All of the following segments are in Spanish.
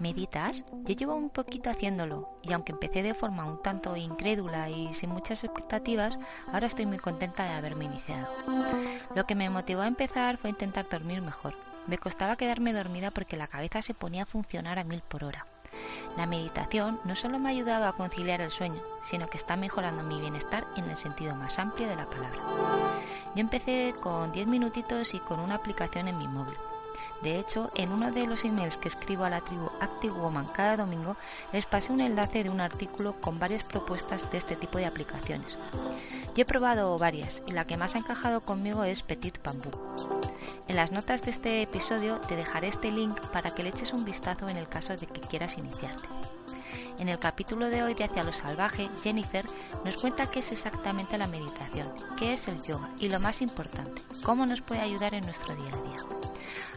¿Meditas? Yo llevo un poquito haciéndolo y aunque empecé de forma un tanto incrédula y sin muchas expectativas, ahora estoy muy contenta de haberme iniciado. Lo que me motivó a empezar fue intentar dormir mejor. Me costaba quedarme dormida porque la cabeza se ponía a funcionar a mil por hora. La meditación no solo me ha ayudado a conciliar el sueño, sino que está mejorando mi bienestar en el sentido más amplio de la palabra. Yo empecé con 10 minutitos y con una aplicación en mi móvil. De hecho, en uno de los emails que escribo a la tribu Active Woman cada domingo, les pasé un enlace de un artículo con varias propuestas de este tipo de aplicaciones. Yo he probado varias y la que más ha encajado conmigo es Petit Bamboo. En las notas de este episodio te dejaré este link para que le eches un vistazo en el caso de que quieras iniciarte. En el capítulo de hoy de Hacia lo Salvaje, Jennifer nos cuenta qué es exactamente la meditación, qué es el yoga y lo más importante, cómo nos puede ayudar en nuestro día a día.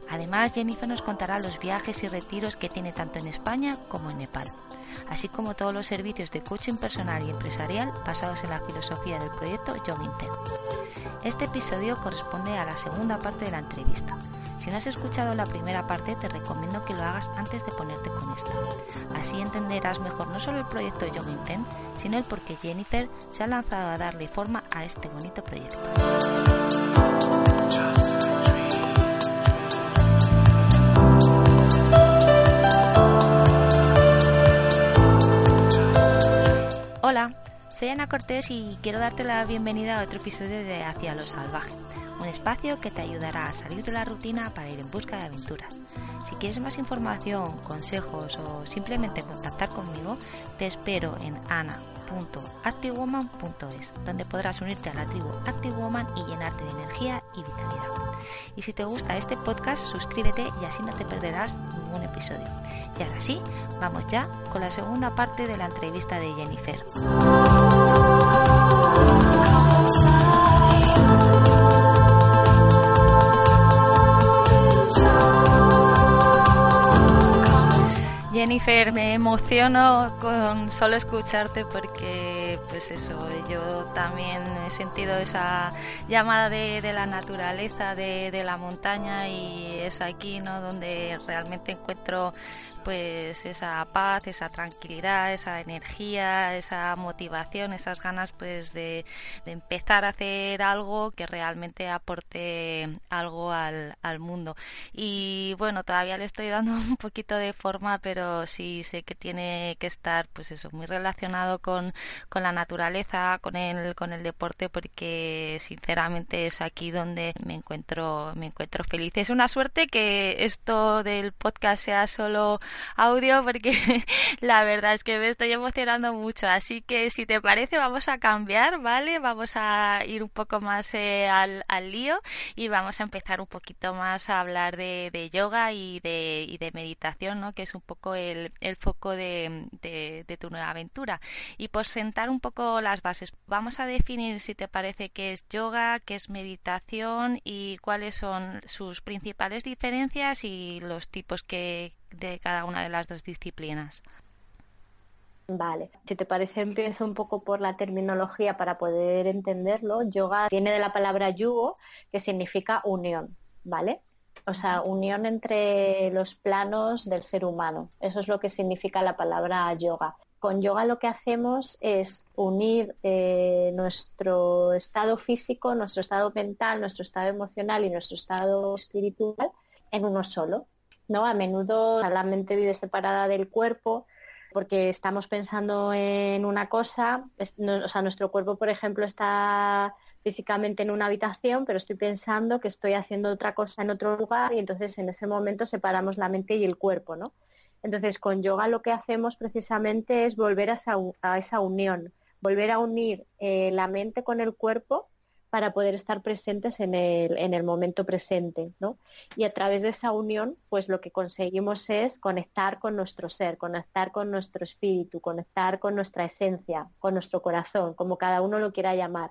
Además, Jennifer nos contará los viajes y retiros que tiene tanto en España como en Nepal, así como todos los servicios de coaching personal y empresarial basados en la filosofía del proyecto Yoga Este episodio corresponde a la segunda parte de la entrevista. Si no has escuchado la primera parte, te recomiendo que lo hagas antes de ponerte con esta. Así entenderás mejor no solo el proyecto Yoga Intent, sino el por qué Jennifer se ha lanzado a darle forma a este bonito proyecto. Soy Ana Cortés y quiero darte la bienvenida a otro episodio de Hacia lo Salvaje, un espacio que te ayudará a salir de la rutina para ir en busca de aventuras. Si quieres más información, consejos o simplemente contactar conmigo, te espero en ana.activewoman.es, donde podrás unirte a la tribu Active Woman y llenarte de energía y vitalidad. Y si te gusta este podcast, suscríbete y así no te perderás ningún episodio. Y ahora sí, vamos ya con la segunda parte de la entrevista de Jennifer. Jennifer, me emociono con solo escucharte porque, pues eso, yo también he sentido esa llamada de, la naturaleza, de, de, la montaña y es aquí, ¿no? Donde realmente encuentro pues esa paz, esa tranquilidad, esa energía, esa motivación, esas ganas pues de, empezar a hacer algo que realmente aporte algo al, mundo. Y bueno, todavía le estoy dando un poquito de forma, pero sí sé que tiene que estar pues eso, muy relacionado con, con la naturaleza, con el, con el deporte, porque sinceramente es aquí donde me encuentro, me encuentro feliz. Es una suerte que esto del podcast sea solo audio porque la verdad es que me estoy emocionando mucho. Así que si te parece vamos a cambiar, ¿vale? Vamos a ir un poco más eh, al, lío y vamos a empezar un poquito más a hablar de, yoga y de, y de meditación, ¿no? Que es un poco el, el foco de, de, tu nueva aventura. Y por sentar un poco las bases, vamos a definir si te parece qué es yoga, qué es meditación y cuáles son sus principales diferencias y los tipos que, de cada una de las dos disciplinas. Vale, si te parece empiezo un poco por la terminología para poder entenderlo. Yoga viene de la palabra yugo, que significa unión, ¿vale? O sea, unión entre los planos del ser humano. Eso es lo que significa la palabra yoga. Con yoga lo que hacemos es unir eh, nuestro estado físico, nuestro estado mental, nuestro estado emocional y nuestro estado espiritual en uno solo. ¿No? A menudo la mente vive separada del cuerpo porque estamos pensando en una cosa, o sea, nuestro cuerpo, por ejemplo, está físicamente en una habitación, pero estoy pensando que estoy haciendo otra cosa en otro lugar y entonces en ese momento separamos la mente y el cuerpo, ¿no? Entonces con yoga lo que hacemos precisamente es volver a esa, unión, volver a unir eh, la mente con el cuerpo para poder estar presentes en el, en el momento presente, ¿no? Y a través de esa unión, pues lo que conseguimos es conectar con nuestro ser, conectar con nuestro espíritu, conectar con nuestra esencia, con nuestro corazón, como cada uno lo quiera llamar.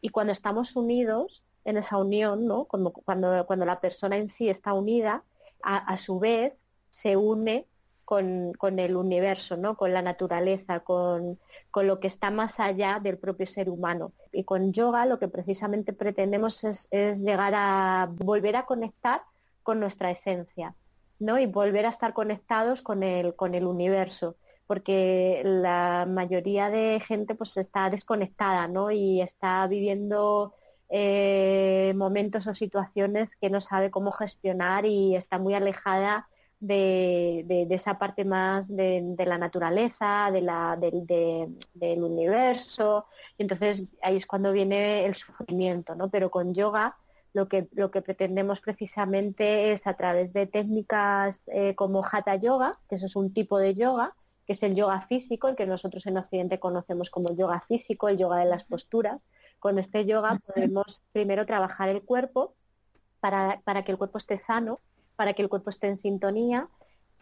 Y cuando estamos unidos en esa unión, ¿no? Como cuando, cuando la persona en sí está unida, a, a su vez se une con, el universo, ¿no? con la naturaleza, con, lo que está más allá del propio ser humano. Y con yoga lo que precisamente pretendemos es, llegar a volver a conectar con nuestra esencia ¿no? y volver a estar conectados con el, con el universo porque la mayoría de gente pues está desconectada ¿no? y está viviendo eh, momentos o situaciones que no sabe cómo gestionar y está muy alejada de, esa parte más de, la naturaleza, de la, del universo. Y entonces ahí es cuando viene el sufrimiento, ¿no? Pero con yoga lo que, lo que pretendemos precisamente es a través de técnicas eh, como hatha yoga, que eso es un tipo de yoga, que es el yoga físico, el que nosotros en Occidente conocemos como yoga físico, el yoga de las posturas. Con este yoga podemos primero trabajar el cuerpo para, para que el cuerpo esté sano para que el cuerpo esté en sintonía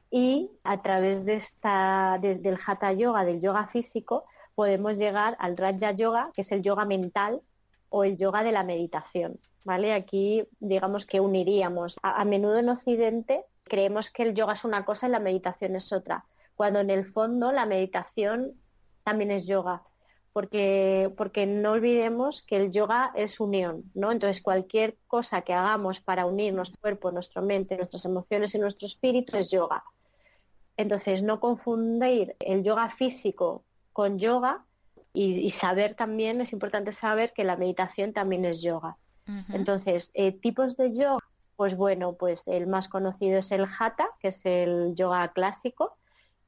y a través de esta, del hatha yoga, del yoga físico, podemos llegar al raja yoga, que es el yoga mental o el yoga de la meditación. ¿vale? Aquí digamos que uniríamos. A, a menudo en Occidente creemos que el yoga es una cosa y la meditación es otra, cuando en el fondo la meditación también es yoga porque, porque no olvidemos que el yoga es unión, ¿no? Entonces cualquier cosa que hagamos para unir nuestro cuerpo, nuestra mente, nuestras emociones y nuestro espíritu es yoga. Entonces no confundir el yoga físico con yoga y, saber también, es importante saber que la meditación también es yoga. Entonces, eh, tipos de yoga, pues bueno, pues el más conocido es el hatha, que es el yoga clásico,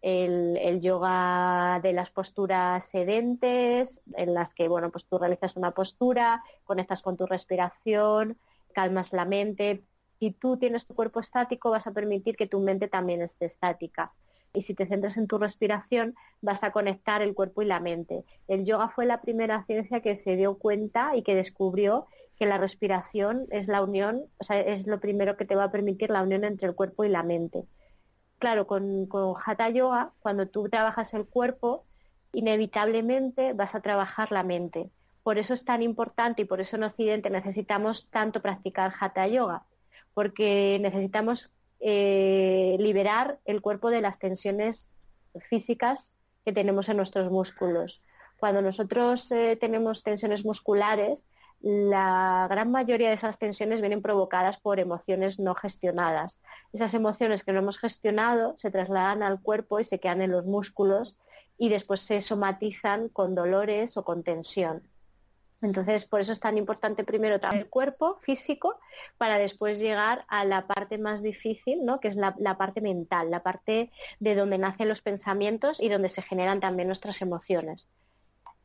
el, yoga de las posturas sedentes, en las que bueno, pues tú realizas una postura, conectas con tu respiración, calmas la mente. Si tú tienes tu cuerpo estático, vas a permitir que tu mente también esté estática. Y si te centras en tu respiración, vas a conectar el cuerpo y la mente. El yoga fue la primera ciencia que se dio cuenta y que descubrió que la respiración es la unión, o sea, es lo primero que te va a permitir la unión entre el cuerpo y la mente claro, con, con Hatha Yoga, cuando tú trabajas el cuerpo, inevitablemente vas a trabajar la mente. Por eso es tan importante y por eso en Occidente necesitamos tanto practicar Hatha Yoga, porque necesitamos eh, liberar el cuerpo de las tensiones físicas que tenemos en nuestros músculos. Cuando nosotros eh, tenemos tensiones musculares, la gran mayoría de esas tensiones vienen provocadas por emociones no gestionadas. Esas emociones que no hemos gestionado se trasladan al cuerpo y se quedan en los músculos y después se somatizan con dolores o con tensión. Entonces, por eso es tan importante primero el cuerpo físico para después llegar a la parte más difícil, ¿no? que es la, parte mental, la parte de donde nacen los pensamientos y donde se generan también nuestras emociones.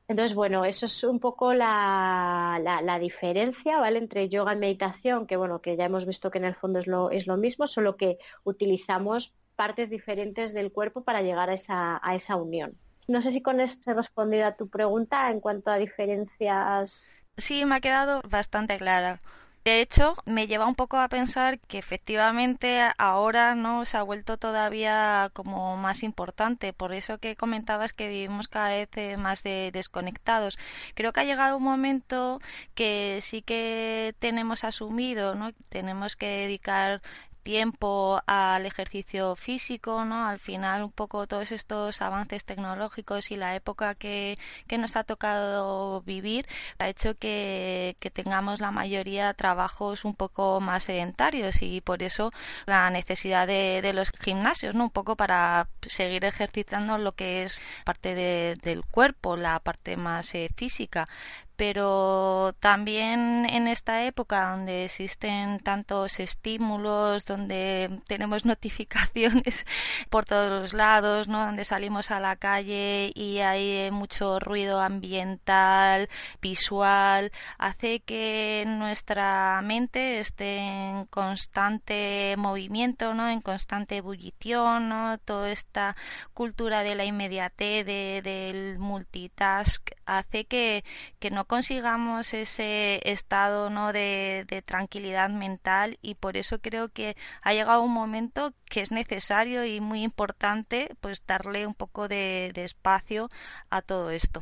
Entonces, bueno, eso es un poco la, la, diferencia, ¿vale? Entre yoga y meditación, que bueno, que ya hemos visto que en el fondo es lo, es lo mismo, solo que utilizamos partes diferentes del cuerpo para llegar a esa, a esa unión. No sé si con esto he respondido a tu pregunta en cuanto a diferencias. Sí, me ha quedado bastante clara. De hecho, me lleva un poco a pensar que efectivamente ahora no se ha vuelto todavía como más importante. Por eso que comentabas que vivimos cada vez más desconectados. Creo que ha llegado un momento que sí que tenemos asumido, ¿no? Tenemos que dedicar tiempo al ejercicio físico, ¿no? Al final un poco todos estos avances tecnológicos y la época que, que nos ha tocado vivir ha hecho que, que tengamos la mayoría trabajos un poco más sedentarios y por eso la necesidad de, de los gimnasios, ¿no? Un poco para seguir ejercitando lo que es parte de, del cuerpo, la parte más eh, física pero también en esta época donde existen tantos estímulos, donde tenemos notificaciones por todos los lados, ¿no? donde salimos a la calle y hay mucho ruido ambiental, visual, hace que nuestra mente esté en constante movimiento, ¿no? en constante ebullición, ¿no? toda esta cultura de la inmediatez, de, del multitask, hace que, que no consigamos ese estado ¿no? de, tranquilidad mental y por eso creo que ha llegado un momento que es necesario y muy importante pues darle un poco de espacio a todo esto.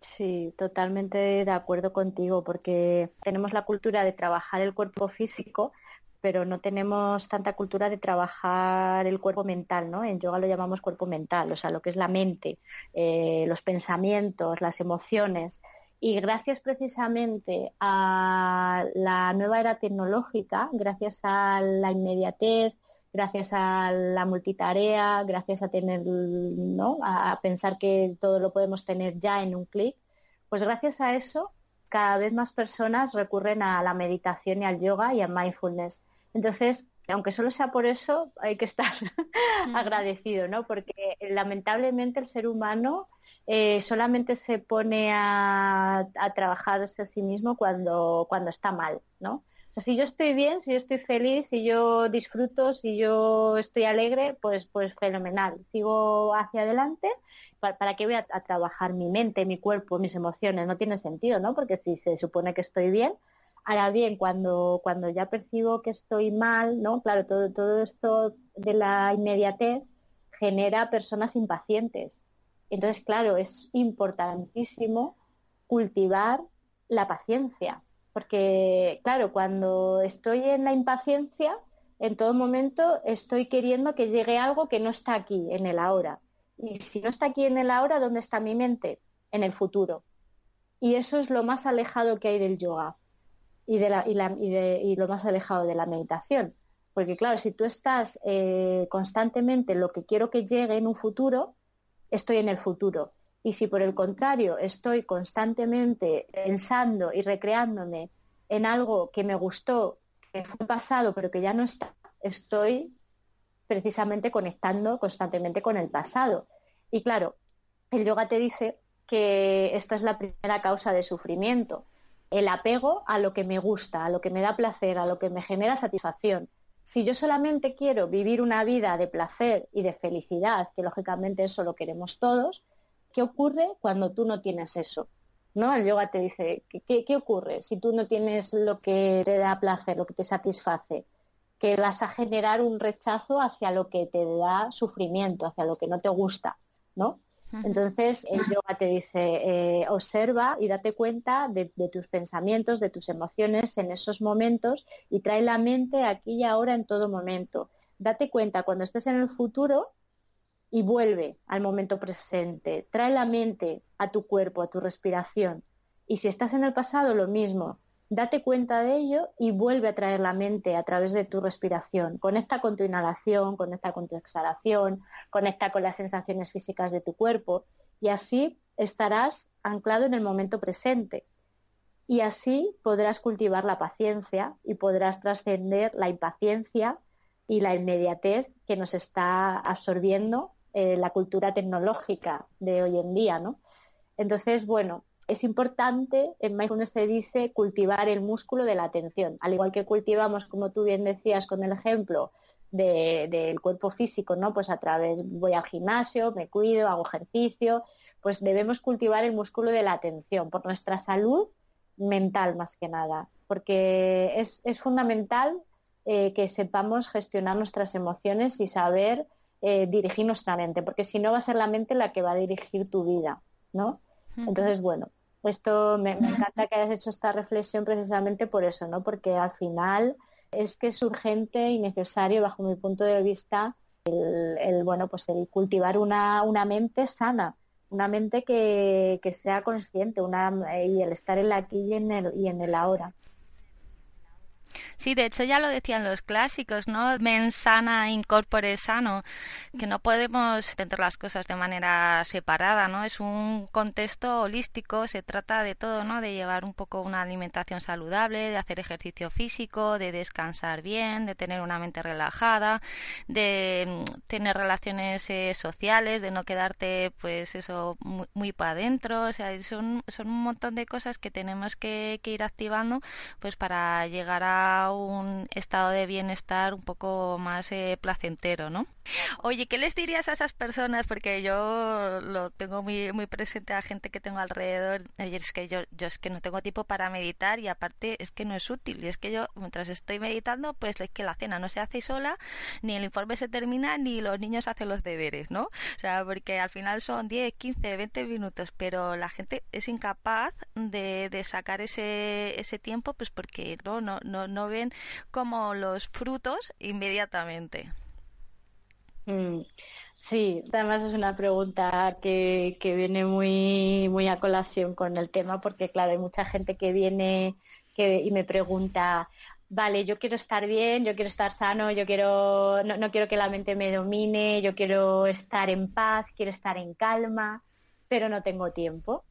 Sí, totalmente de acuerdo contigo, porque tenemos la cultura de trabajar el cuerpo físico, pero no tenemos tanta cultura de trabajar el cuerpo mental, ¿no? En yoga lo llamamos cuerpo mental, o sea, lo que es la mente, eh, los pensamientos, las emociones. Y gracias precisamente a la nueva era tecnológica, gracias a la inmediatez, gracias a la multitarea, gracias a tener, ¿no? a pensar que todo lo podemos tener ya en un clic, pues gracias a eso cada vez más personas recurren a la meditación y al yoga y a mindfulness. Entonces, aunque solo sea por eso, hay que estar agradecido, ¿no? Porque lamentablemente el ser humano eh, solamente se pone a, a trabajar a sí mismo cuando, cuando está mal, ¿no? si yo estoy bien, si yo estoy feliz, si yo disfruto, si yo estoy alegre, pues, pues fenomenal. Sigo hacia adelante. ¿Para, qué voy a, trabajar mi mente, mi cuerpo, mis emociones? No tiene sentido, ¿no? Porque si se supone que estoy bien, ahora bien, cuando, cuando ya percibo que estoy mal, ¿no? Claro, todo, todo esto de la inmediatez genera personas impacientes. Entonces, claro, es importantísimo cultivar la paciencia, porque, claro, cuando estoy en la impaciencia, en todo momento estoy queriendo que llegue algo que no está aquí, en el ahora. Y si no está aquí en el ahora, ¿dónde está mi mente? En el futuro. Y eso es lo más alejado que hay del yoga y, de la, y, la, y, de, y lo más alejado de la meditación. Porque claro, si tú estás eh, constantemente lo que quiero que llegue en un futuro, estoy en el futuro. Y si por el contrario estoy constantemente pensando y recreándome en algo que me gustó, que fue pasado, pero que ya no está, estoy precisamente conectando constantemente con el pasado. Y claro, el yoga te dice que esta es la primera causa de sufrimiento, el apego a lo que me gusta, a lo que me da placer, a lo que me genera satisfacción. Si yo solamente quiero vivir una vida de placer y de felicidad, que lógicamente eso lo queremos todos, ¿Qué ocurre cuando tú no tienes eso? ¿No? El yoga te dice, ¿qué, ocurre si tú no tienes lo que te da placer, lo que te satisface? Que vas a generar un rechazo hacia lo que te da sufrimiento, hacia lo que no te gusta, ¿no? Entonces el yoga te dice, eh, observa y date cuenta de, tus pensamientos, de tus emociones en esos momentos y trae la mente aquí y ahora en todo momento. Date cuenta cuando estés en el futuro y vuelve al momento presente. Trae la mente a tu cuerpo, a tu respiración. Y si estás en el pasado, lo mismo. Date cuenta de ello y vuelve a traer la mente a través de tu respiración. Conecta con tu inhalación, conecta con tu exhalación, conecta con las sensaciones físicas de tu cuerpo y así estarás anclado en el momento presente. Y así podrás cultivar la paciencia y podrás trascender la impaciencia y la inmediatez que nos está absorbiendo eh, la cultura tecnológica de hoy en día, ¿no? Entonces, bueno, es importante, en mindfulness se dice, cultivar el músculo de la atención, al igual que cultivamos, como tú bien decías con el ejemplo, del cuerpo físico, ¿no? Pues a través, voy al gimnasio, me cuido, hago ejercicio, pues debemos cultivar el músculo de la atención por nuestra salud mental más que nada, porque es, fundamental eh, que sepamos gestionar nuestras emociones y saber eh, dirigir nuestra mente, porque si no va a ser la mente la que va a dirigir tu vida, ¿no? Entonces, bueno, esto me, encanta que hayas hecho esta reflexión precisamente por eso, ¿no? Porque al final es que es urgente y necesario, bajo mi punto de vista, el, bueno, pues el cultivar una, una mente sana, una mente que, que sea consciente, una, y el estar en la aquí y en el, y en el ahora. Sí, de hecho ya lo decían los clásicos, ¿no? Mens sana, incorpore sano, que no podemos entender las cosas de manera separada, ¿no? Es un contexto holístico, se trata de todo, ¿no? De llevar un poco una alimentación saludable, de hacer ejercicio físico, de descansar bien, de tener una mente relajada, de mm, tener relaciones eh, sociales, de no quedarte, pues eso, muy, para adentro, o sea, son, son un montón de cosas que tenemos que, que ir activando, pues para llegar a un estado de bienestar un poco más eh, placentero, ¿no? Oye, ¿qué les dirías a esas personas? Porque yo lo tengo muy, muy presente a gente que tengo alrededor. Oye, es que yo, yo es que no tengo tiempo para meditar y aparte es que no es útil. Y es que yo, mientras estoy meditando, pues es que la cena no se hace sola, ni el informe se termina, ni los niños hacen los deberes, ¿no? O sea, porque al final son 10, 15, 20 minutos, pero la gente es incapaz de, de sacar ese, ese tiempo, pues porque no, no, no, no como los frutos inmediatamente. Mm, sí, además es una pregunta que, que, viene muy, muy a colación con el tema porque, claro, hay mucha gente que viene que, y me pregunta, vale, yo quiero estar bien, yo quiero estar sano, yo quiero, no, no quiero que la mente me domine, yo quiero estar en paz, quiero estar en calma, pero no tengo tiempo.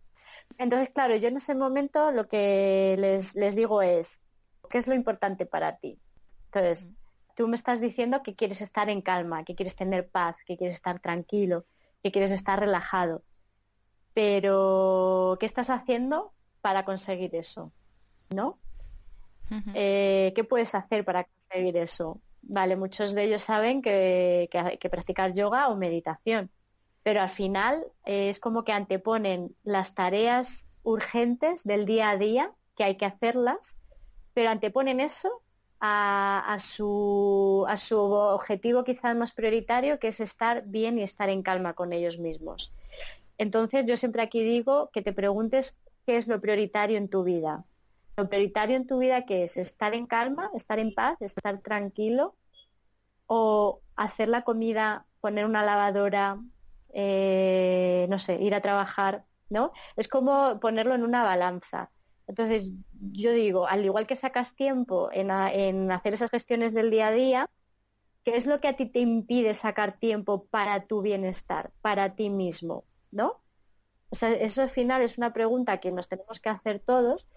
Entonces, claro, yo en ese momento lo que les, les digo es, ¿qué es lo importante para ti? Entonces, tú me estás diciendo que quieres estar en calma, que quieres tener paz, que quieres estar tranquilo, que quieres estar relajado. Pero, ¿qué estás haciendo para conseguir eso? ¿No? eh, ¿Qué puedes hacer para conseguir eso? Vale, muchos de ellos saben que, que, que practicar yoga o meditación, pero al final eh, es como que anteponen las tareas urgentes del día a día, que hay que hacerlas, pero anteponen eso a, su objetivo quizás más prioritario, que es estar bien y estar en calma con ellos mismos. Entonces, yo siempre aquí digo que te preguntes qué es lo prioritario en tu vida. Lo prioritario en tu vida que es estar en calma, estar en paz, estar tranquilo o hacer la comida, poner una lavadora, eh, no sé, ir a trabajar, ¿no? Es como ponerlo en una balanza. Entonces, yo digo, al igual que sacas tiempo en, hacer esas gestiones del día a día, ¿qué es lo que a ti te impide sacar tiempo para tu bienestar, para ti mismo? ¿No? O sea, eso al final es una pregunta que nos tenemos que hacer todos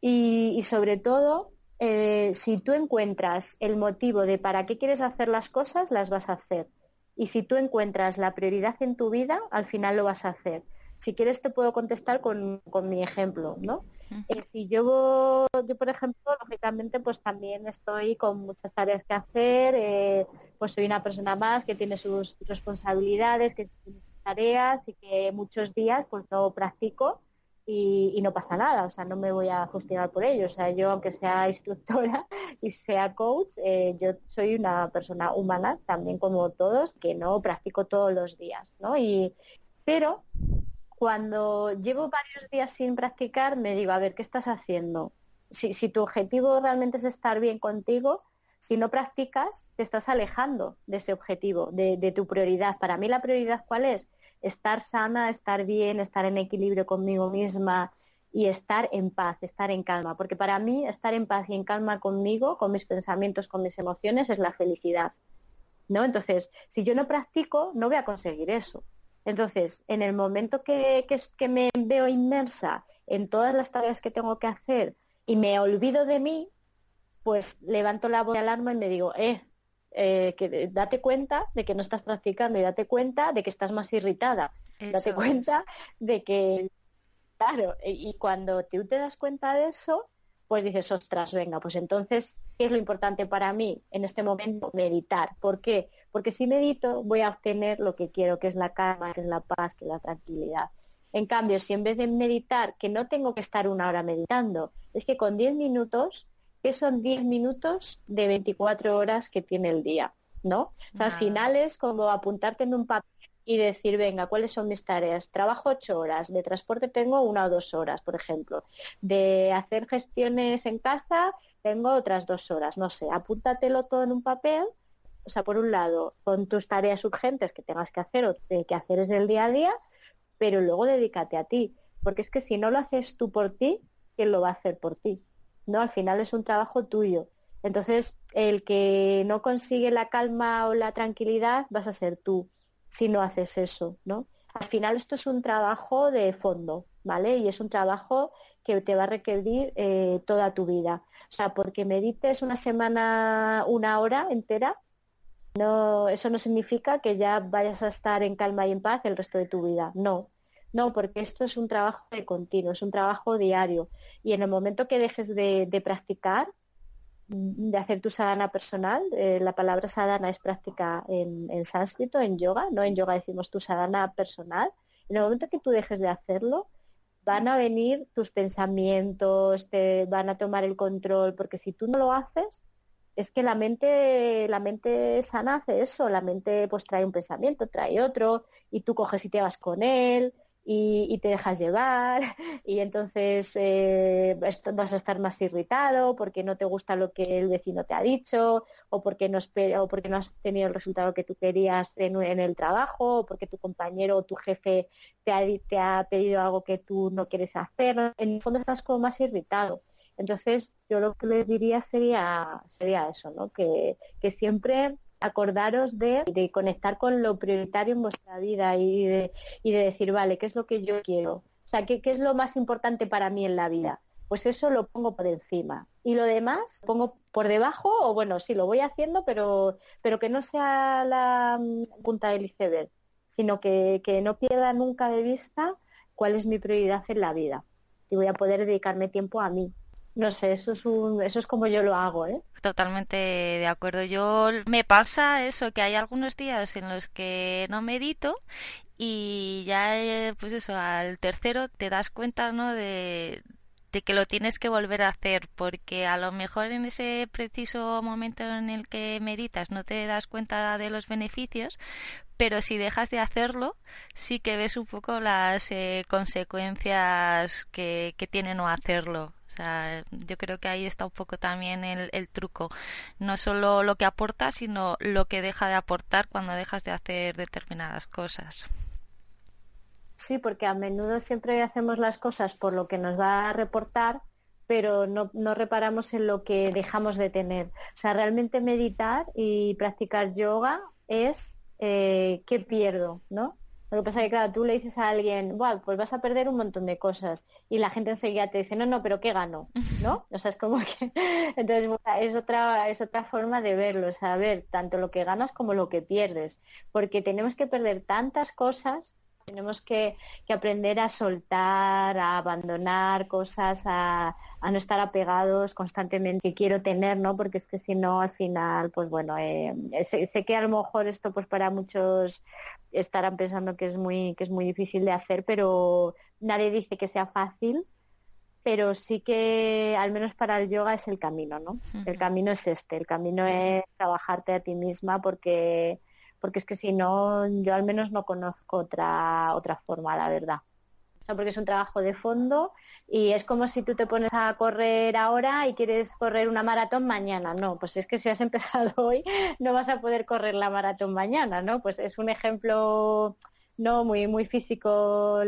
y, y sobre todo, eh, si tú encuentras el motivo de para qué quieres hacer las cosas, las vas a hacer. Y si tú encuentras la prioridad en tu vida, al final lo vas a hacer. Si quieres te puedo contestar con, con mi ejemplo, ¿no? Eh, si yo, yo, por ejemplo, lógicamente, pues también estoy con muchas tareas que hacer, eh, pues soy una persona más que tiene sus responsabilidades, que tiene sus tareas y que muchos días pues no practico y, y, no pasa nada, o sea, no me voy a justificar por ello, o sea, yo aunque sea instructora y sea coach, eh, yo soy una persona humana también como todos, que no practico todos los días, ¿no? Y, pero cuando llevo varios días sin practicar, me digo, a ver, ¿qué estás haciendo? Si, tu objetivo realmente es estar bien contigo, si no practicas, te estás alejando de ese objetivo, de, de, tu prioridad. Para mí la prioridad cuál es? Estar sana, estar bien, estar en equilibrio conmigo misma y estar en paz, estar en calma. Porque para mí estar en paz y en calma conmigo, con mis pensamientos, con mis emociones, es la felicidad. ¿No? Entonces, si yo no practico, no voy a conseguir eso. Entonces, en el momento que, que, que, me veo inmersa en todas las tareas que tengo que hacer y me olvido de mí, pues levanto la voz de alarma y me digo, eh, eh, que date cuenta de que no estás practicando y date cuenta de que estás más irritada. Eso date cuenta es. de que, claro, y cuando tú te das cuenta de eso, pues dices, ostras, venga, pues entonces, ¿qué es lo importante para mí en este momento? Meditar. ¿Por qué? Porque si medito voy a obtener lo que quiero, que es la calma, que es la paz, que es la tranquilidad. En cambio, si en vez de meditar, que no tengo que estar una hora meditando, es que con 10 minutos, que son 10 minutos de 24 horas que tiene el día, ¿no? O sea, al final es como apuntarte en un papel y decir, venga, ¿cuáles son mis tareas? Trabajo ocho horas, de transporte tengo una o dos horas, por ejemplo. De hacer gestiones en casa tengo otras dos horas, no sé, apúntatelo todo en un papel. O sea, por un lado, con tus tareas urgentes que tengas que hacer o que hacer es del día a día, pero luego dedícate a ti. Porque es que si no lo haces tú por ti, ¿quién lo va a hacer por ti? No, al final es un trabajo tuyo. Entonces, el que no consigue la calma o la tranquilidad vas a ser tú si no haces eso, ¿no? Al final esto es un trabajo de fondo, ¿vale? Y es un trabajo que te va a requerir eh, toda tu vida. O sea, porque medites una semana, una hora entera, no, eso no significa que ya vayas a estar en calma y en paz el resto de tu vida. No, no, porque esto es un trabajo de continuo, es un trabajo diario. Y en el momento que dejes de, de practicar, de hacer tu sadhana personal. Eh, la palabra sadhana es práctica en, sánscrito, en yoga, ¿no? En yoga decimos tu sadhana personal. En el momento que tú dejes de hacerlo, van a venir tus pensamientos, te van a tomar el control, porque si tú no lo haces, es que la mente, la mente sana hace eso, la mente pues trae un pensamiento, trae otro, y tú coges y te vas con él, y, te dejas llevar y entonces eh, vas a estar más irritado porque no te gusta lo que el vecino te ha dicho o porque no, o porque no has tenido el resultado que tú querías en, el trabajo o porque tu compañero o tu jefe te ha, te ha pedido algo que tú no quieres hacer. En el fondo estás como más irritado. Entonces, yo lo que les diría sería, sería eso, ¿no? Que, siempre acordaros de, conectar con lo prioritario en vuestra vida y de, y de decir, vale, ¿qué es lo que yo quiero? O sea, ¿qué, ¿qué es lo más importante para mí en la vida? Pues eso lo pongo por encima. Y lo demás pongo por debajo, o bueno, sí, lo voy haciendo, pero, pero que no sea la mm, punta del iceberg, sino que, que no pierda nunca de vista cuál es mi prioridad en la vida. Y voy a poder dedicarme tiempo a mí. No sé, eso es, un, eso es como yo lo hago, ¿eh? Totalmente de acuerdo. Yo me pasa eso, que hay algunos días en los que no medito y ya, eh, pues eso, al tercero te das cuenta, ¿no? De, que lo tienes que volver a hacer porque a lo mejor en ese preciso momento en el que meditas no te das cuenta de los beneficios pero si dejas de hacerlo sí que ves un poco las eh, consecuencias que, que tiene no hacerlo yo creo que ahí está un poco también el, truco. No solo lo que aporta, sino lo que deja de aportar cuando dejas de hacer determinadas cosas. Sí, porque a menudo siempre hacemos las cosas por lo que nos va a reportar, pero no, no, reparamos en lo que dejamos de tener. O sea, realmente meditar y practicar yoga es eh, qué pierdo, ¿no? Lo que pasa es que, claro, tú le dices a alguien, bueno, pues vas a perder un montón de cosas. Y la gente enseguida te dice, no, no, pero ¿qué gano? ¿No? O sea, es como que... Entonces, es otra, es otra forma de verlo, saber tanto lo que ganas como lo que pierdes. Porque tenemos que perder tantas cosas tenemos que, aprender a soltar, a abandonar cosas, a, no estar apegados constantemente que quiero tener, ¿no? Porque es que si no, al final, pues bueno, eh, sé, que a lo mejor esto, pues para muchos estarán pensando que es muy, que es muy difícil de hacer, pero nadie dice que sea fácil pero sí que al menos para el yoga es el camino, ¿no? El camino es este, el camino es trabajarte a ti misma porque porque es que si no, yo al menos no conozco otra, otra forma, la verdad. O sea, porque es un trabajo de fondo y es como si tú te pones a correr ahora y quieres correr una maratón mañana. No, pues es que si has empezado hoy no vas a poder correr la maratón mañana, ¿no? Pues es un ejemplo no muy muy físico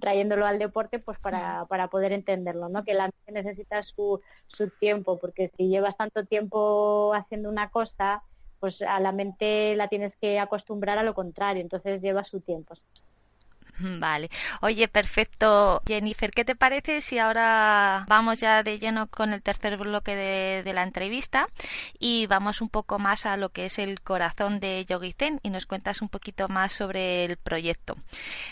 trayéndolo al deporte pues para, para poder entenderlo no que la mente necesita su, su tiempo porque si llevas tanto tiempo haciendo una cosa pues a la mente la tienes que acostumbrar a lo contrario, entonces lleva su tiempo. Vale. Oye, perfecto. Jennifer, ¿qué te parece si ahora vamos ya de lleno con el tercer bloque de, la entrevista y vamos un poco más a lo que es el corazón de Yogi Zen y nos cuentas un poquito más sobre el proyecto?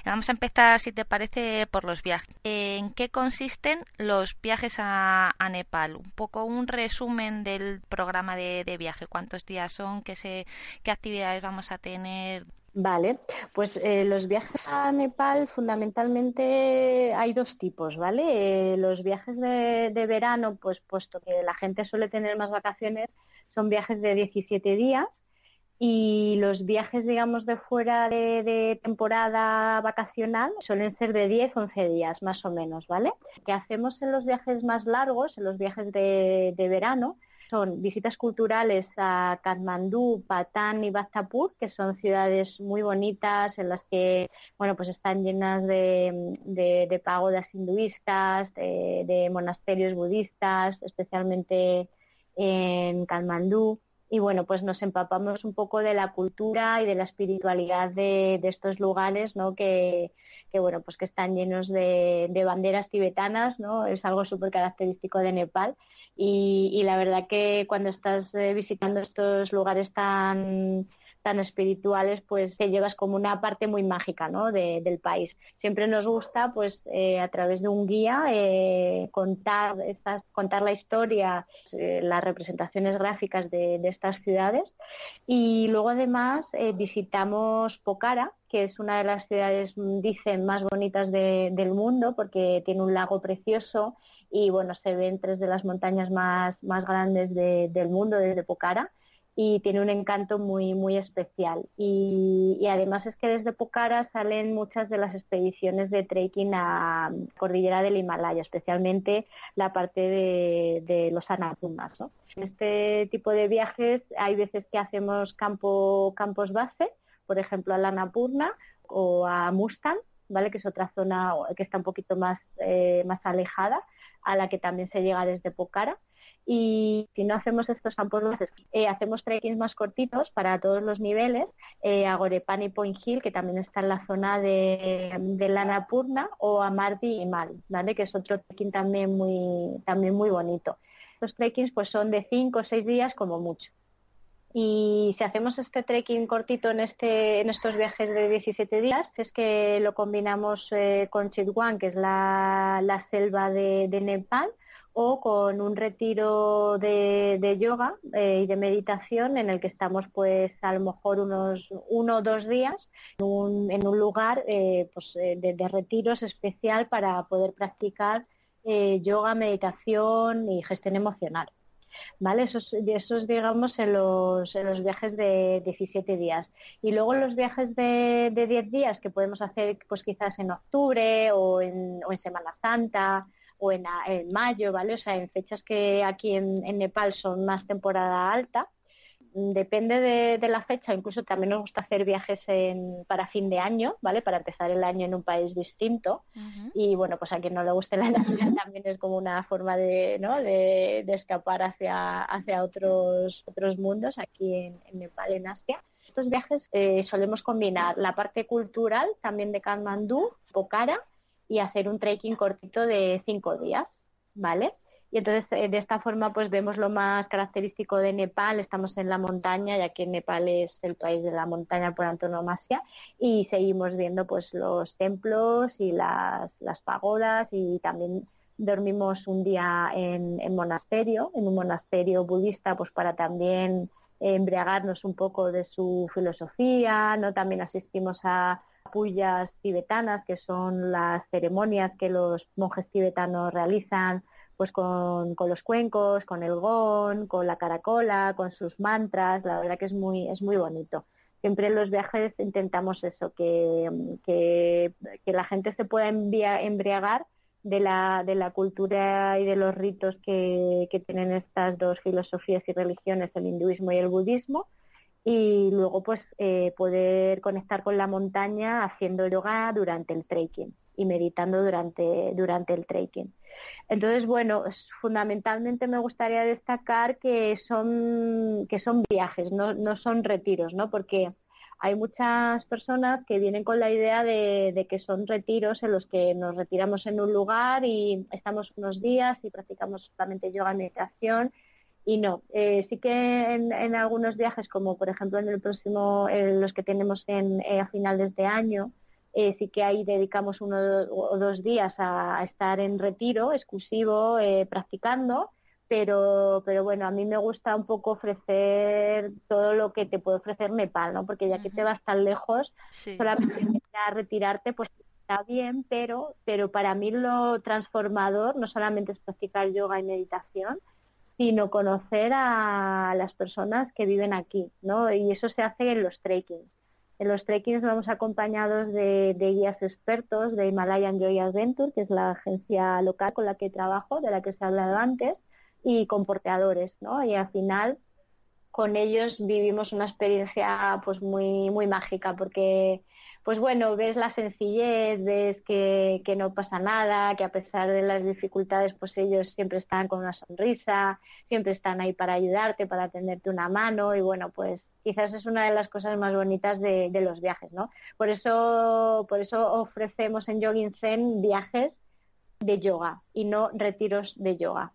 Vamos a empezar, si te parece, por los viajes. ¿En qué consisten los viajes a, Nepal? Un poco un resumen del programa de, viaje. ¿Cuántos días son? ¿Qué, se, ¿Qué actividades vamos a tener? Vale, pues eh, los viajes a Nepal fundamentalmente hay dos tipos, ¿vale? Eh, los viajes de, verano, pues puesto que la gente suele tener más vacaciones, son viajes de 17 días y los viajes, digamos, de fuera de, temporada vacacional suelen ser de 10, 11 días más o menos, ¿vale? ¿Qué hacemos en los viajes más largos, en los viajes de verano? Son visitas culturales a Katmandú, Patán y Bhaktapur, que son ciudades muy bonitas en las que, bueno, pues están llenas de, pagodas hinduistas, de, monasterios budistas, especialmente en Katmandú. Y bueno, pues nos empapamos un poco de la cultura y de la espiritualidad de, estos lugares, ¿no? Que, bueno, pues que están llenos de, de banderas tibetanas, ¿no? Es algo súper característico de Nepal y, la verdad que cuando estás eh, visitando estos lugares tan tan espirituales, pues te llevas como una parte muy mágica ¿no? del país. Siempre nos gusta, pues eh, a través de un guía, eh, contar, contar la historia, eh, las representaciones gráficas de, estas ciudades y luego además visitamos Pokhara, que es una de las ciudades, dicen, más bonitas del mundo porque tiene un lago precioso y bueno, se ven tres de las montañas más, más grandes del mundo desde Pokhara y tiene un encanto muy muy especial. Y, además es que desde Pokhara salen muchas de las expediciones de trekking a cordillera del Himalaya especialmente la parte de, los Annapurnas en este tipo de viajes hay veces que hacemos campo campos base por ejemplo a la Annapurna o a Mustang vale que es otra zona que está un poquito más eh, más alejada a la que también se llega desde Pokhara y si no hacemos estos campos eh, hacemos trekkings más cortitos para todos los niveles eh, a Gorepan y Point Hill, que también está en la zona de, de Lanapurna, o a Mardi y Mal, ¿vale? que es otro trekking también muy, también muy bonito. Los trekkings pues son de 5 o 6 días como mucho. Y si hacemos este trekking cortito en, este, en estos viajes de 17 días, es que lo combinamos eh, con Chitwan, que es la, selva de Nepal, o con un retiro de, yoga eh, y de meditación en el que estamos pues a lo mejor unos uno o dos días en un, lugar eh, pues, eh, de, retiros especial para poder practicar yoga, meditación y gestión emocional. ¿Vale? Esos, esos digamos en los, en los viajes de 17 días. Y luego los viajes de, de 10 días que podemos hacer pues quizás en octubre o en, o en Semana Santa o en, mayo, ¿vale? O sea, en fechas que aquí en, Nepal son más temporada alta. Depende de, la fecha, incluso también nos gusta hacer viajes para fin de año, ¿vale? Para empezar el año en un país distinto. Y bueno, pues a quien no le guste la Navidad también es como una forma de, ¿no? de, escapar hacia, hacia otros, otros mundos aquí en, Nepal, en Asia estos viajes eh, solemos combinar la parte cultural también de Kathmandú, Pokhara y hacer un trekking cortito de cinco días, ¿vale? Y entonces eh, de esta forma pues vemos lo más característico de Nepal, estamos en la montaña, ya que Nepal es el país de la montaña por antonomasia, y seguimos viendo pues los templos y las, pagodas y también dormimos un día en, monasterio, en un monasterio budista pues para también embriagarnos un poco de su filosofía, ¿no? También asistimos a pullas tibetanas, que son las ceremonias que los monjes tibetanos realizan pues con, los cuencos, con el gong, con la caracola, con sus mantras, la verdad que es muy, es muy bonito. Siempre en los viajes intentamos eso, que, que, la gente se pueda embriagar de la, de la cultura y de los ritos que, que tienen estas dos filosofías y religiones, el hinduismo y el budismo, y luego pues eh, poder conectar con la montaña haciendo yoga durante el trekking y meditando durante, durante el trekking. Entonces, bueno, fundamentalmente me gustaría destacar que son, que son viajes, no, no son retiros, ¿no? Porque hay muchas personas que vienen con la idea de, de, que son retiros en los que nos retiramos en un lugar y estamos unos días y practicamos solamente yoga y meditación y no. Eh, sí que en, algunos viajes, como por ejemplo en el próximo, los que tenemos en, eh, a finales de año, eh, sí que ahí dedicamos uno o dos días a, estar en retiro exclusivo practicando, pero, pero bueno, a mí me gusta un poco ofrecer todo lo que te puede ofrecer Nepal, ¿no? Porque ya que te vas tan lejos, solamente a retirarte, pues está bien, pero, pero para mí lo transformador no solamente es practicar yoga y meditación, sino conocer a las personas que viven aquí, ¿no? Y eso se hace en los trekkings. En los trekkings vamos acompañados de, guías expertos de Himalayan Joy Adventure, que es la agencia local con la que trabajo, de la que se ha hablado antes, y con porteadores, ¿no? Y al final con ellos vivimos una experiencia pues muy muy mágica porque pues bueno, ves la sencillez, ves que, no pasa nada, que a pesar de las dificultades, pues ellos siempre están con una sonrisa, siempre están ahí para ayudarte, para tenderte una mano y bueno, pues quizás es una de las cosas más bonitas de, los viajes, ¿no? Por eso, por eso ofrecemos en Yogin Zen viajes de yoga y no retiros de yoga.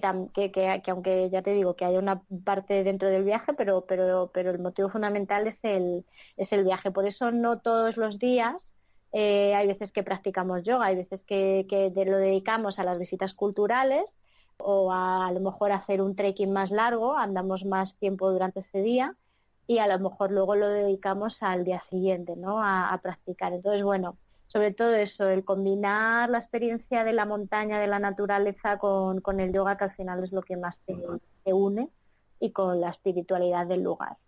Que, que, aunque ya te digo que hay una parte dentro del viaje, pero, pero, pero el motivo fundamental es el, es el viaje. Por eso no todos los días eh, hay veces que practicamos yoga, hay veces que, que lo dedicamos a las visitas culturales o a, a lo mejor hacer un trekking más largo, andamos más tiempo durante ese día y a lo mejor luego lo dedicamos al día siguiente, ¿no? A practicar. Entonces, bueno, sobre todo eso, el combinar la experiencia de la montaña, de la naturaleza con, con el yoga, que al final es lo que más te, te une, y con la espiritualidad del lugar.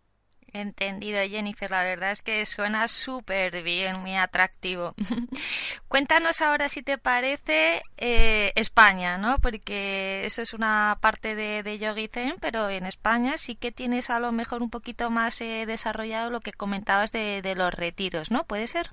Entendido, Jennifer. La verdad es que suena súper bien, muy atractivo. Cuéntanos ahora, si te parece, eh, España, ¿no? Porque eso es una parte de, de Yogi Zen, pero en España sí que tienes a lo mejor un poquito más eh, desarrollado lo que comentabas de, de los retiros, ¿no? ¿Puede ser?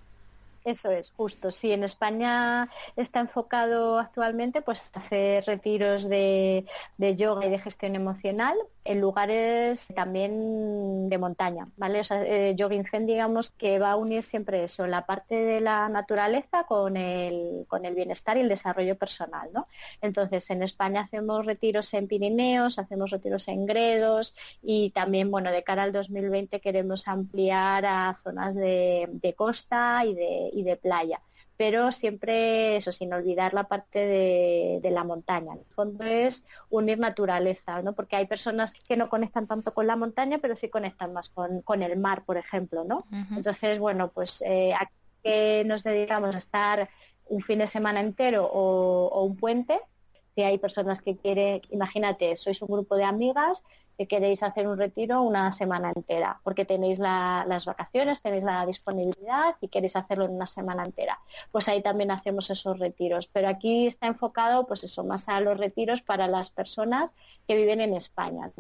Eso es, justo. Sí, en España está enfocado actualmente pues hacer retiros de, de, yoga y de gestión emocional en lugares también de montaña, ¿vale? O sea, eh, Zen, digamos, que va a unir siempre eso, la parte de la naturaleza con el, con el bienestar y el desarrollo personal, ¿no? Entonces, en España hacemos retiros en Pirineos, hacemos retiros en Gredos y también, bueno, de cara al 2020 queremos ampliar a zonas de, de costa y de y de playa. Pero siempre eso, sin olvidar la parte de, la montaña. En el fondo es unir naturaleza, ¿no? Porque hay personas que no conectan tanto con la montaña, pero sí conectan más con, con el mar, por ejemplo, ¿no? Entonces, bueno, pues eh, aquí nos dedicamos a estar un fin de semana entero o, o un puente, si hay personas que quieren, imagínate, sois un grupo de amigas, que queréis hacer un retiro una semana entera, porque tenéis las vacaciones, tenéis la disponibilidad y queréis hacerlo en una semana entera. Pues ahí también hacemos esos retiros. Pero aquí está enfocado, pues eso, más a los retiros para las personas que viven en España.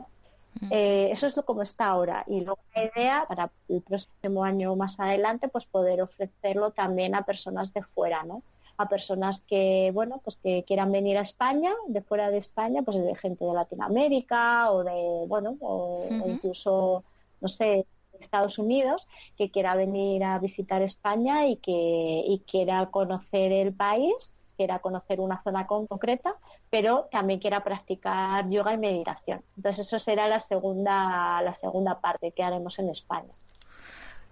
Mm. Eh, eso es lo como está ahora y luego la idea para el próximo año más adelante pues poder ofrecerlo también a personas de fuera, ¿no? A personas que, bueno, pues que quieran venir a España, de fuera de España, pues de gente de Latinoamérica o de, bueno, o, incluso, no sé, Estados Unidos, que quiera venir a visitar España y que y quiera conocer el país, quiera conocer una zona concreta, pero también quiera practicar yoga y meditación. Entonces eso será la segunda la segunda parte que haremos en España.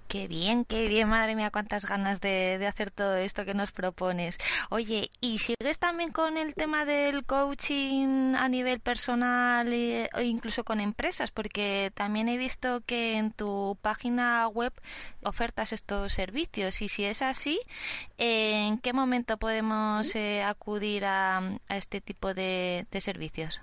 Qué bien, qué bien, madre mía, cuántas ganas de, hacer todo esto que nos propones. Oye, ¿y sigues también con el tema del coaching a nivel personal e, incluso con empresas? Porque también he visto que en tu página web ofertas estos servicios y si es así, ¿en qué momento podemos eh, acudir a, este tipo de servicios?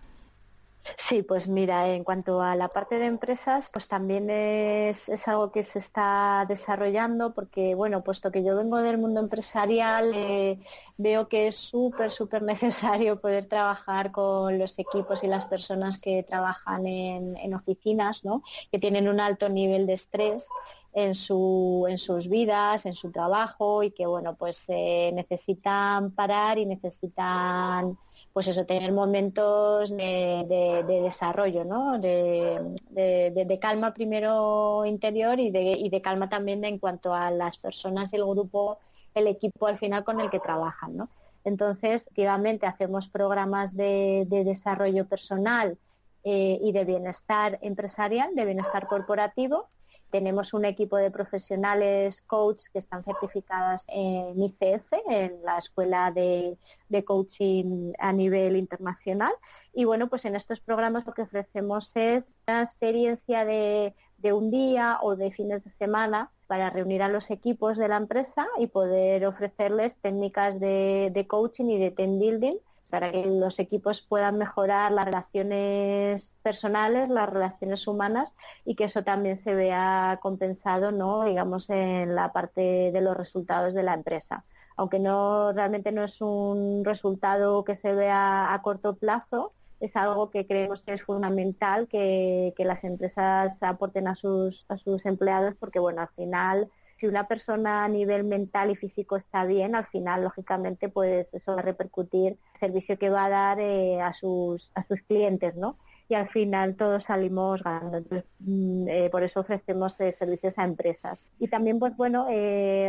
Sí, pues mira, en cuanto a la parte de empresas, pues también es, es algo que se está desarrollando porque, bueno, puesto que yo vengo del mundo empresarial, eh, veo que es súper, súper necesario poder trabajar con los equipos y las personas que trabajan en, oficinas, ¿no? Que tienen un alto nivel de estrés en, su, en sus vidas, en su trabajo y que, bueno, pues eh, necesitan parar y necesitan pues eso, tener momentos de, desarrollo, ¿no? De, calma primero interior y de, calma también en cuanto a las personas y el grupo, el equipo al final con el que trabajan, ¿no? Entonces, activamente hacemos programas de, desarrollo personal eh, y de bienestar empresarial, de bienestar corporativo, tenemos un equipo de profesionales coach que están certificadas en ICF, en la Escuela de, Coaching a nivel internacional. Y bueno, pues en estos programas lo que ofrecemos es una experiencia de, un día o de fines de semana para reunir a los equipos de la empresa y poder ofrecerles técnicas de, de coaching y de team building para que los equipos puedan mejorar las relaciones personales, las relaciones humanas y que eso también se vea compensado, ¿no? digamos, en la parte de los resultados de la empresa. Aunque no realmente no es un resultado que se vea a corto plazo, es algo que creemos que es fundamental que, que las empresas aporten a sus, a sus empleados porque, bueno, al final si una persona a nivel mental y físico está bien, al final, lógicamente, pues eso va a repercutir el servicio que va a dar eh, a, sus, a sus clientes, ¿no? Y al final todos salimos ganando. Entonces, mm, eh, por eso ofrecemos eh, servicios a empresas. Y también, pues bueno,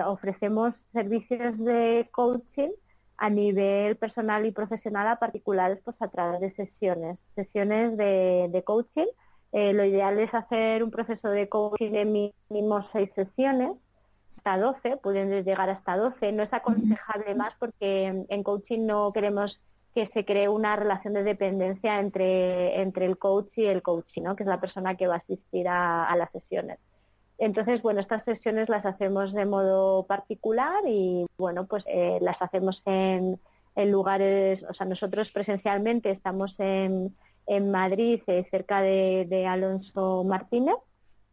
ofrecemos servicios de coaching a nivel personal y profesional a particulares pues a través de sesiones, sesiones de, coaching. Eh, lo ideal es hacer un proceso de coaching de mínimo seis sesiones, hasta 12, pueden llegar hasta 12. No es aconsejable más porque en coaching no queremos que se cree una relación de dependencia entre, entre el coach y el coaching, ¿no? que es la persona que va a asistir a las sesiones. Entonces, bueno, estas sesiones las hacemos de modo particular y, bueno, pues eh, las hacemos en, lugares, o sea, nosotros presencialmente estamos en, en Madrid, eh, cerca de, Alonso Martínez,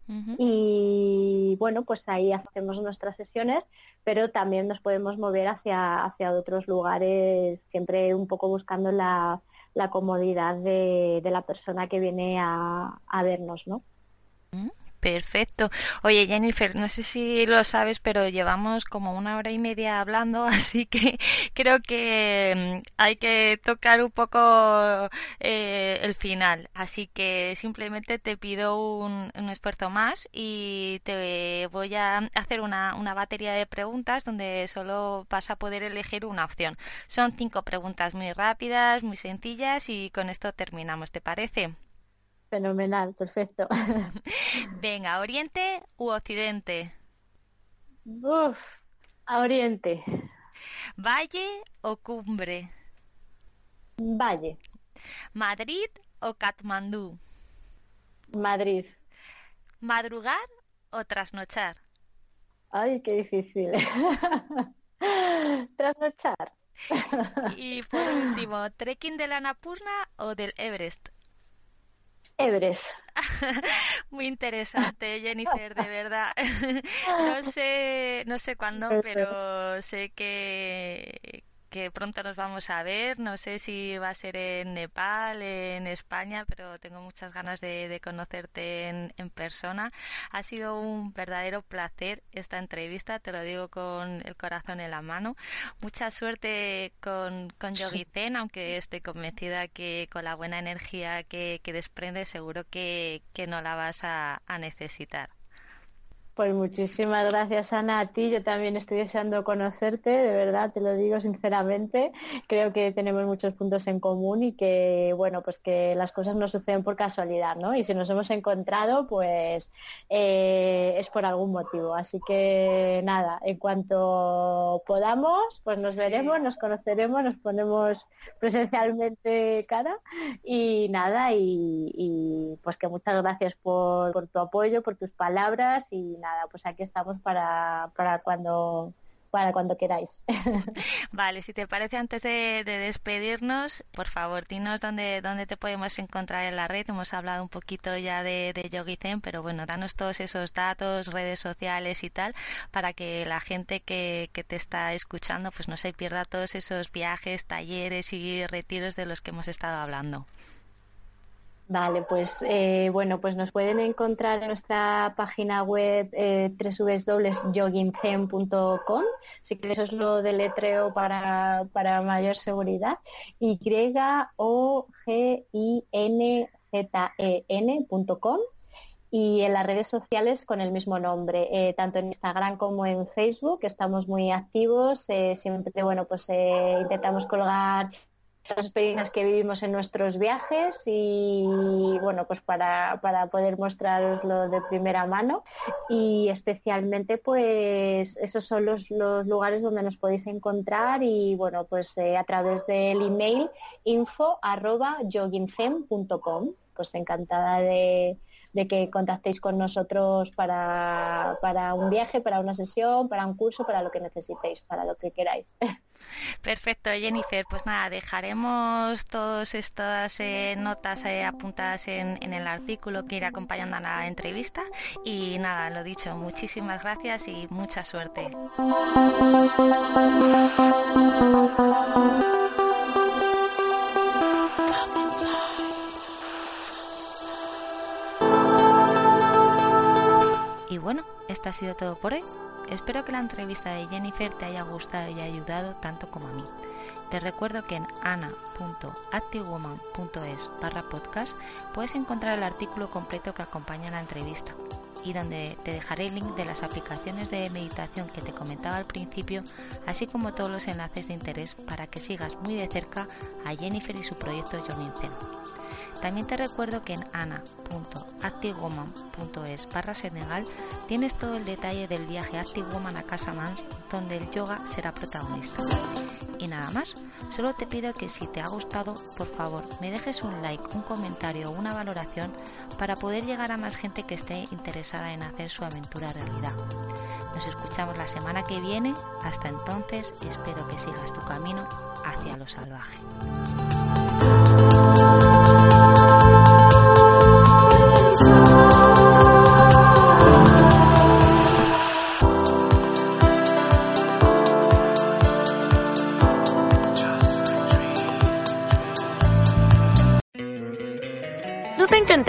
y, bueno, pues ahí hacemos nuestras sesiones, pero también nos podemos mover hacia, hacia otros lugares, siempre un poco buscando la, comodidad de, la persona que viene a, a vernos, ¿no? Perfecto. Oye, Jennifer, no sé si lo sabes, pero llevamos como una hora y media hablando, así que creo que mm, hay que tocar un poco eh, el final. Así que simplemente te pido un, esfuerzo más y te voy a hacer una, una batería de preguntas donde solo vas a poder elegir una opción. Son cinco preguntas muy rápidas, muy sencillas y con esto terminamos, ¿te parece? Fenomenal, perfecto. Venga, ¿Oriente u Occidente? Uf, a Oriente. ¿Valle o cumbre? Valle. ¿Madrid o Katmandú? Madrid. ¿Madrugar o trasnochar? Ay, qué difícil. trasnochar. y por último, ¿trekking de la Napurna o del Everest? Everest. Muy interesante, Jennifer, de verdad. no sé, no sé cuándo, pero sé que, que pronto nos vamos a ver. No sé si va a ser en Nepal, en España, pero tengo muchas ganas de, conocerte en, en, persona. Ha sido un verdadero placer esta entrevista, te lo digo con el corazón en la mano. Mucha suerte con, con Yogi Zen, aunque estoy convencida que con la buena energía que, que desprende seguro que, que no la vas a necesitar. Pues muchísimas gracias, Ana, a ti. Yo también estoy deseando conocerte, de verdad, te lo digo sinceramente. Creo que tenemos muchos puntos en común y que, bueno, pues que las cosas no suceden por casualidad, ¿no? Y si nos hemos encontrado, pues eh, es por algún motivo. Así que nada, en cuanto podamos, pues nos veremos, nos conoceremos, nos ponemos presencialmente cara y nada, y, pues que muchas gracias por, por tu apoyo, por tus palabras y nada, pues aquí estamos para, para cuando para cuando queráis. Vale, si te parece, antes de, despedirnos, por favor, dinos dónde, dónde te podemos encontrar en la red. Hemos hablado un poquito ya de, de Yogi Zen, pero bueno, danos todos esos datos, redes sociales y tal, para que la gente que, que te está escuchando pues no se pierda todos esos viajes, talleres y retiros de los que hemos estado hablando. Vale, pues eh, bueno, pues nos pueden encontrar en nuestra página web eh, si queréis os lo deletreo para, para mayor seguridad, y o g i n z e n.com y en las redes sociales con el mismo nombre, eh, tanto en Instagram como en Facebook, estamos muy activos, eh, siempre bueno pues intentamos colgar las experiencias que vivimos en nuestros viajes y bueno pues para, para poder mostraroslo de primera mano. Y especialmente pues esos son los, los lugares donde nos podéis encontrar y bueno pues eh, a través del email info arroba pues encantada de, de que contactéis con nosotros para, para un viaje, para una sesión, para un curso, para lo que necesitéis, para lo que queráis. Perfecto, Jennifer. Pues nada, dejaremos todas estas eh, notas eh, apuntadas en, en, el artículo que irá acompañando a la entrevista. Y nada, lo dicho, muchísimas gracias y mucha suerte. Y bueno, esto ha sido todo por hoy. Espero que la entrevista de Jennifer te haya gustado y ayudado tanto como a mí. Te recuerdo que en ana.activewoman.es barra podcast puedes encontrar el artículo completo que acompaña la entrevista. y donde te dejaré el link de las aplicaciones de meditación que te comentaba al principio, así como todos los enlaces de interés para que sigas muy de cerca a Jennifer y su proyecto Young También te recuerdo que en ana.activewoman.es barra Senegal tienes todo el detalle del viaje Active Woman a Casamance donde el yoga será protagonista. Y nada más, solo te pido que si te ha gustado, por favor, me dejes un like, un comentario o una valoración para poder llegar a más gente que esté interesada en hacer su aventura realidad. Nos escuchamos la semana que viene. Hasta entonces, espero que sigas tu camino hacia lo salvaje.